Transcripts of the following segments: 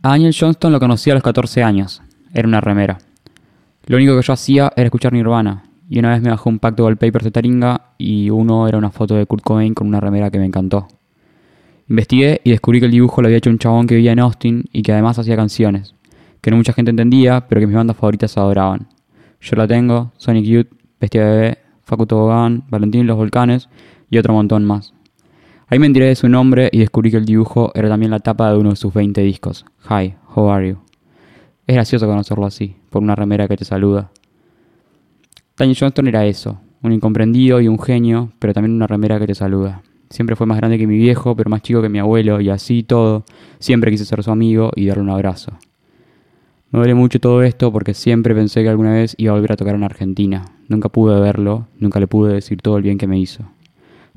A Daniel Johnston lo conocí a los 14 años. Era una remera. Lo único que yo hacía era escuchar Nirvana. Y una vez me bajó un pack de wallpapers de Taringa y uno era una foto de Kurt Cobain con una remera que me encantó. Investigué y descubrí que el dibujo lo había hecho un chabón que vivía en Austin y que además hacía canciones, que no mucha gente entendía, pero que mis bandas favoritas adoraban. Yo la tengo, Sonic Youth, Bestia Bebé, Facu Tobogán, Valentín y los Volcanes y otro montón más. Ahí me enteré de su nombre y descubrí que el dibujo era también la tapa de uno de sus 20 discos. Hi, how are you? Es gracioso conocerlo así, por una remera que te saluda. Daniel Johnston era eso, un incomprendido y un genio, pero también una remera que te saluda. Siempre fue más grande que mi viejo, pero más chico que mi abuelo, y así todo, siempre quise ser su amigo y darle un abrazo. Me duele mucho todo esto porque siempre pensé que alguna vez iba a volver a tocar en Argentina. Nunca pude verlo, nunca le pude decir todo el bien que me hizo.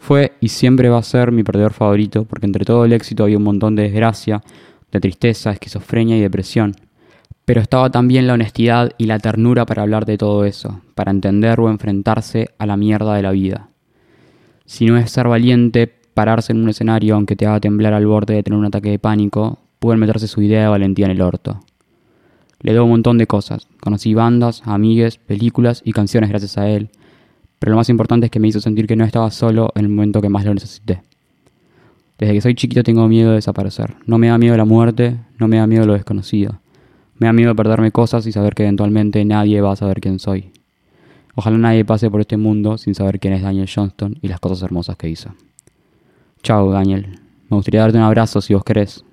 Fue y siempre va a ser mi perdedor favorito porque entre todo el éxito había un montón de desgracia, de tristeza, esquizofrenia y depresión. Pero estaba también la honestidad y la ternura para hablar de todo eso, para entender o enfrentarse a la mierda de la vida. Si no es ser valiente, pararse en un escenario aunque te haga temblar al borde de tener un ataque de pánico, puede meterse su idea de valentía en el orto. Le doy un montón de cosas. Conocí bandas, amigues, películas y canciones gracias a él. Pero lo más importante es que me hizo sentir que no estaba solo en el momento que más lo necesité. Desde que soy chiquito tengo miedo de desaparecer. No me da miedo la muerte, no me da miedo lo desconocido. Me da miedo perderme cosas y saber que eventualmente nadie va a saber quién soy. Ojalá nadie pase por este mundo sin saber quién es Daniel Johnston y las cosas hermosas que hizo. Chao, Daniel. Me gustaría darte un abrazo si vos querés.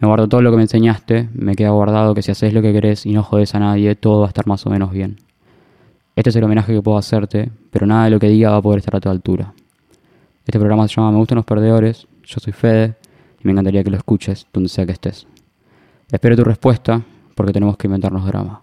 Me guardo todo lo que me enseñaste, me queda guardado que si haces lo que querés y no jodes a nadie, todo va a estar más o menos bien. Este es el homenaje que puedo hacerte, pero nada de lo que diga va a poder estar a tu altura. Este programa se llama Me gustan los perdedores, yo soy Fede y me encantaría que lo escuches donde sea que estés. Espero tu respuesta porque tenemos que inventarnos drama.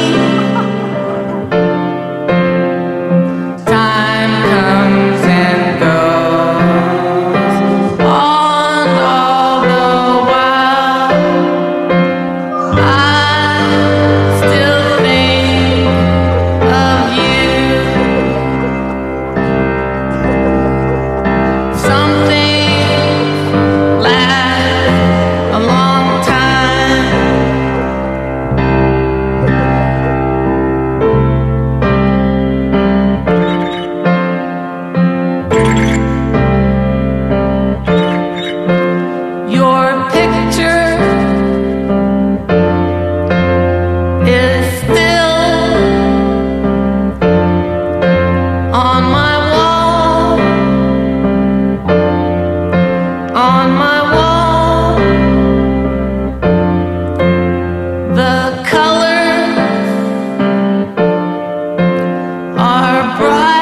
bright.